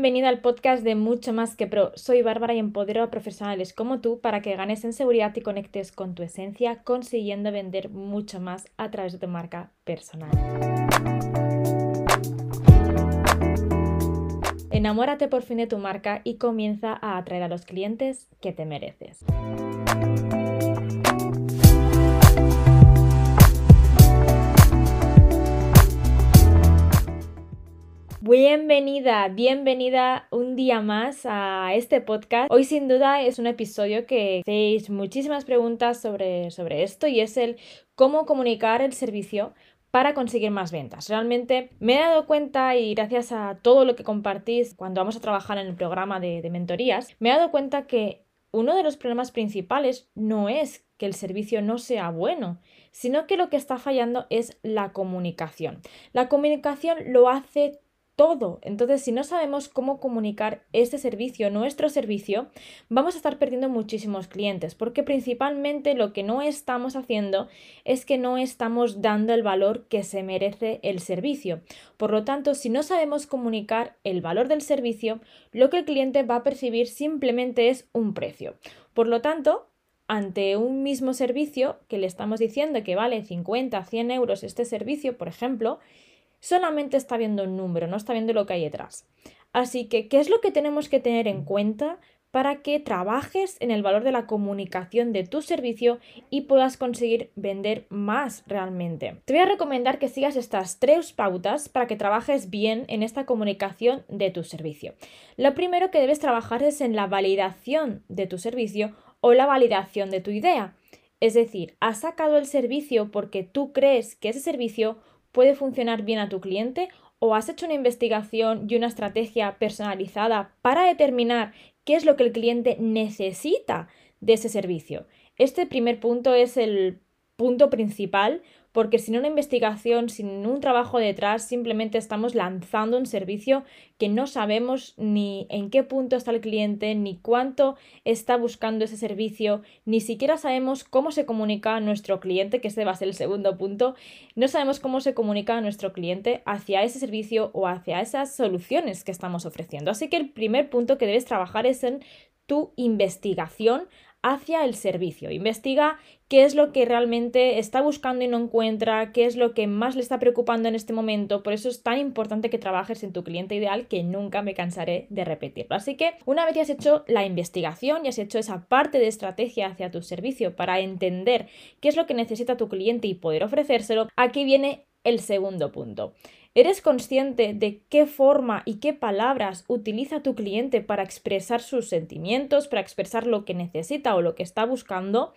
Bienvenida al podcast de Mucho Más que Pro. Soy Bárbara y empodero a profesionales como tú para que ganes en seguridad y conectes con tu esencia, consiguiendo vender mucho más a través de tu marca personal. Enamórate por fin de tu marca y comienza a atraer a los clientes que te mereces. Bienvenida, bienvenida un día más a este podcast. Hoy sin duda es un episodio que hacéis muchísimas preguntas sobre, sobre esto y es el cómo comunicar el servicio para conseguir más ventas. Realmente me he dado cuenta y gracias a todo lo que compartís cuando vamos a trabajar en el programa de, de mentorías, me he dado cuenta que uno de los problemas principales no es que el servicio no sea bueno, sino que lo que está fallando es la comunicación. La comunicación lo hace todo. Entonces, si no sabemos cómo comunicar este servicio, nuestro servicio, vamos a estar perdiendo muchísimos clientes, porque principalmente lo que no estamos haciendo es que no estamos dando el valor que se merece el servicio. Por lo tanto, si no sabemos comunicar el valor del servicio, lo que el cliente va a percibir simplemente es un precio. Por lo tanto, ante un mismo servicio que le estamos diciendo que vale 50, 100 euros este servicio, por ejemplo, solamente está viendo un número, no está viendo lo que hay detrás. Así que, ¿qué es lo que tenemos que tener en cuenta para que trabajes en el valor de la comunicación de tu servicio y puedas conseguir vender más realmente. Te voy a recomendar que sigas estas tres pautas para que trabajes bien en esta comunicación de tu servicio. Lo primero que debes trabajar es en la validación de tu servicio o la validación de tu idea. Es decir, has sacado el servicio porque tú crees que ese servicio puede funcionar bien a tu cliente o has hecho una investigación y una estrategia personalizada para determinar qué es lo que el cliente necesita de ese servicio. Este primer punto es el punto principal porque sin una investigación, sin un trabajo detrás, simplemente estamos lanzando un servicio que no sabemos ni en qué punto está el cliente, ni cuánto está buscando ese servicio, ni siquiera sabemos cómo se comunica a nuestro cliente, que este va a ser el segundo punto, no sabemos cómo se comunica a nuestro cliente hacia ese servicio o hacia esas soluciones que estamos ofreciendo. Así que el primer punto que debes trabajar es en tu investigación hacia el servicio. Investiga qué es lo que realmente está buscando y no encuentra, qué es lo que más le está preocupando en este momento. Por eso es tan importante que trabajes en tu cliente ideal que nunca me cansaré de repetirlo. Así que una vez ya has hecho la investigación y has hecho esa parte de estrategia hacia tu servicio para entender qué es lo que necesita tu cliente y poder ofrecérselo, aquí viene el segundo punto. ¿Eres consciente de qué forma y qué palabras utiliza tu cliente para expresar sus sentimientos, para expresar lo que necesita o lo que está buscando?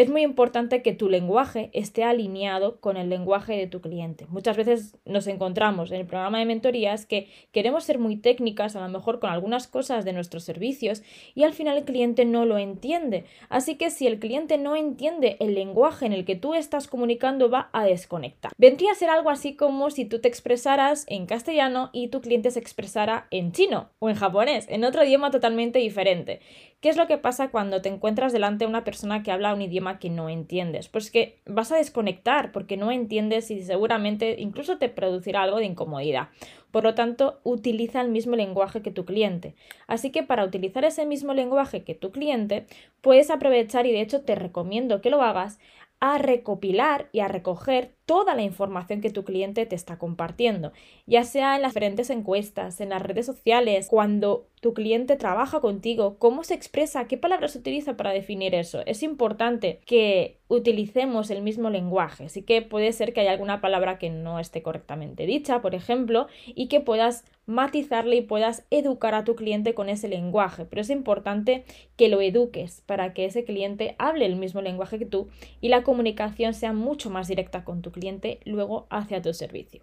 Es muy importante que tu lenguaje esté alineado con el lenguaje de tu cliente. Muchas veces nos encontramos en el programa de mentorías que queremos ser muy técnicas, a lo mejor con algunas cosas de nuestros servicios, y al final el cliente no lo entiende. Así que si el cliente no entiende el lenguaje en el que tú estás comunicando, va a desconectar. Vendría a ser algo así como si tú te expresaras en castellano y tu cliente se expresara en chino o en japonés, en otro idioma totalmente diferente. ¿Qué es lo que pasa cuando te encuentras delante de una persona que habla un idioma que no entiendes? Pues que vas a desconectar porque no entiendes y seguramente incluso te producirá algo de incomodidad. Por lo tanto, utiliza el mismo lenguaje que tu cliente. Así que para utilizar ese mismo lenguaje que tu cliente, puedes aprovechar y de hecho te recomiendo que lo hagas a recopilar y a recoger toda la información que tu cliente te está compartiendo, ya sea en las diferentes encuestas, en las redes sociales, cuando tu cliente trabaja contigo, cómo se expresa, qué palabras utiliza para definir eso. Es importante que utilicemos el mismo lenguaje, así que puede ser que haya alguna palabra que no esté correctamente dicha, por ejemplo, y que puedas matizarle y puedas educar a tu cliente con ese lenguaje, pero es importante que lo eduques para que ese cliente hable el mismo lenguaje que tú y la comunicación sea mucho más directa con tu cliente luego hacia tu servicio.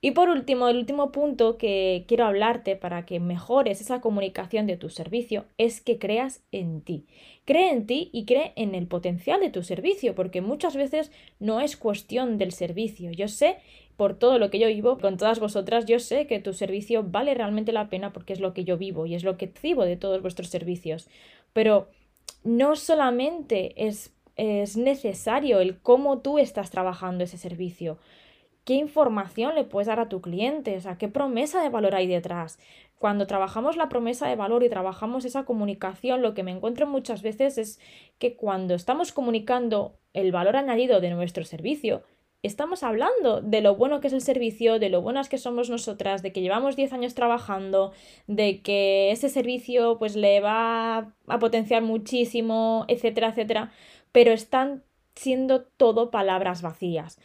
Y por último, el último punto que quiero hablarte para que mejores esa comunicación de tu servicio es que creas en ti. Cree en ti y cree en el potencial de tu servicio, porque muchas veces no es cuestión del servicio. Yo sé, por todo lo que yo vivo, con todas vosotras, yo sé que tu servicio vale realmente la pena porque es lo que yo vivo y es lo que recibo de todos vuestros servicios. Pero no solamente es es necesario el cómo tú estás trabajando ese servicio. ¿Qué información le puedes dar a tu cliente? O sea, ¿qué promesa de valor hay detrás? cuando trabajamos la promesa de valor y trabajamos esa comunicación, lo que me encuentro muchas veces es que cuando estamos comunicando el valor añadido de nuestro servicio, estamos hablando de lo bueno que es el servicio, de lo buenas que somos nosotras, de que llevamos 10 años trabajando, de que ese servicio pues le va a potenciar muchísimo, etcétera, etcétera, pero están siendo todo palabras vacías.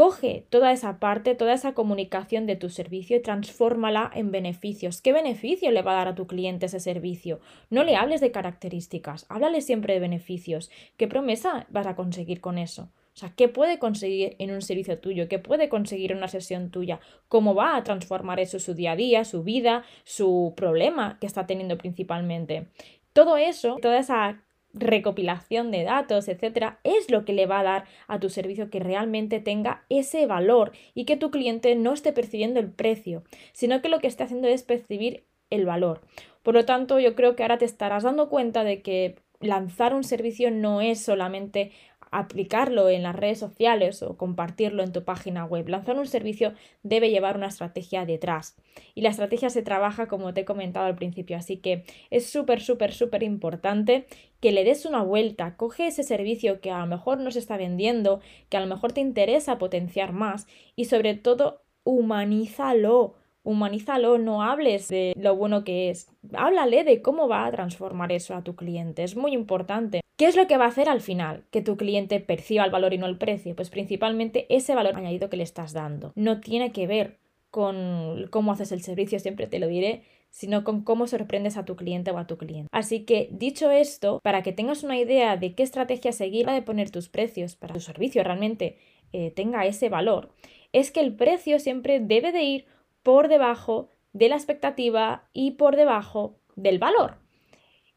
Coge toda esa parte, toda esa comunicación de tu servicio y transfórmala en beneficios. ¿Qué beneficio le va a dar a tu cliente ese servicio? No le hables de características, háblale siempre de beneficios. ¿Qué promesa vas a conseguir con eso? O sea, ¿qué puede conseguir en un servicio tuyo? ¿Qué puede conseguir en una sesión tuya? ¿Cómo va a transformar eso su día a día, su vida, su problema que está teniendo principalmente? Todo eso, toda esa recopilación de datos, etcétera, es lo que le va a dar a tu servicio que realmente tenga ese valor y que tu cliente no esté percibiendo el precio, sino que lo que esté haciendo es percibir el valor. Por lo tanto, yo creo que ahora te estarás dando cuenta de que lanzar un servicio no es solamente aplicarlo en las redes sociales o compartirlo en tu página web. Lanzar un servicio debe llevar una estrategia detrás. Y la estrategia se trabaja como te he comentado al principio. Así que es súper, súper, súper importante que le des una vuelta. Coge ese servicio que a lo mejor no se está vendiendo, que a lo mejor te interesa potenciar más y sobre todo humanízalo humanízalo, no hables de lo bueno que es, háblale de cómo va a transformar eso a tu cliente, es muy importante. ¿Qué es lo que va a hacer al final? Que tu cliente perciba el valor y no el precio, pues principalmente ese valor añadido que le estás dando. No tiene que ver con cómo haces el servicio, siempre te lo diré, sino con cómo sorprendes a tu cliente o a tu cliente. Así que, dicho esto, para que tengas una idea de qué estrategia seguir de poner tus precios para que tu servicio realmente eh, tenga ese valor, es que el precio siempre debe de ir por debajo de la expectativa y por debajo del valor.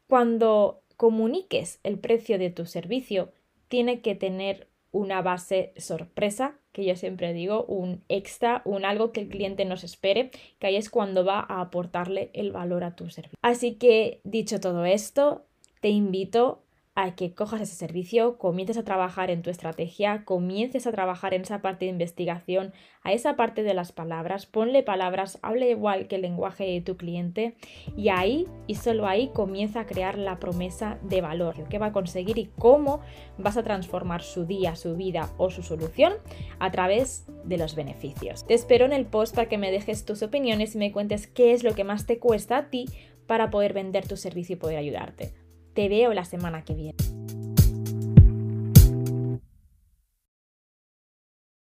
Cuando comuniques el precio de tu servicio, tiene que tener una base sorpresa, que yo siempre digo, un extra, un algo que el cliente nos espere, que ahí es cuando va a aportarle el valor a tu servicio. Así que, dicho todo esto, te invito a que cojas ese servicio, comiences a trabajar en tu estrategia, comiences a trabajar en esa parte de investigación, a esa parte de las palabras, ponle palabras, hable igual que el lenguaje de tu cliente y ahí y solo ahí comienza a crear la promesa de valor, que va a conseguir y cómo vas a transformar su día, su vida o su solución a través de los beneficios. Te espero en el post para que me dejes tus opiniones y me cuentes qué es lo que más te cuesta a ti para poder vender tu servicio y poder ayudarte. Te veo la semana que viene.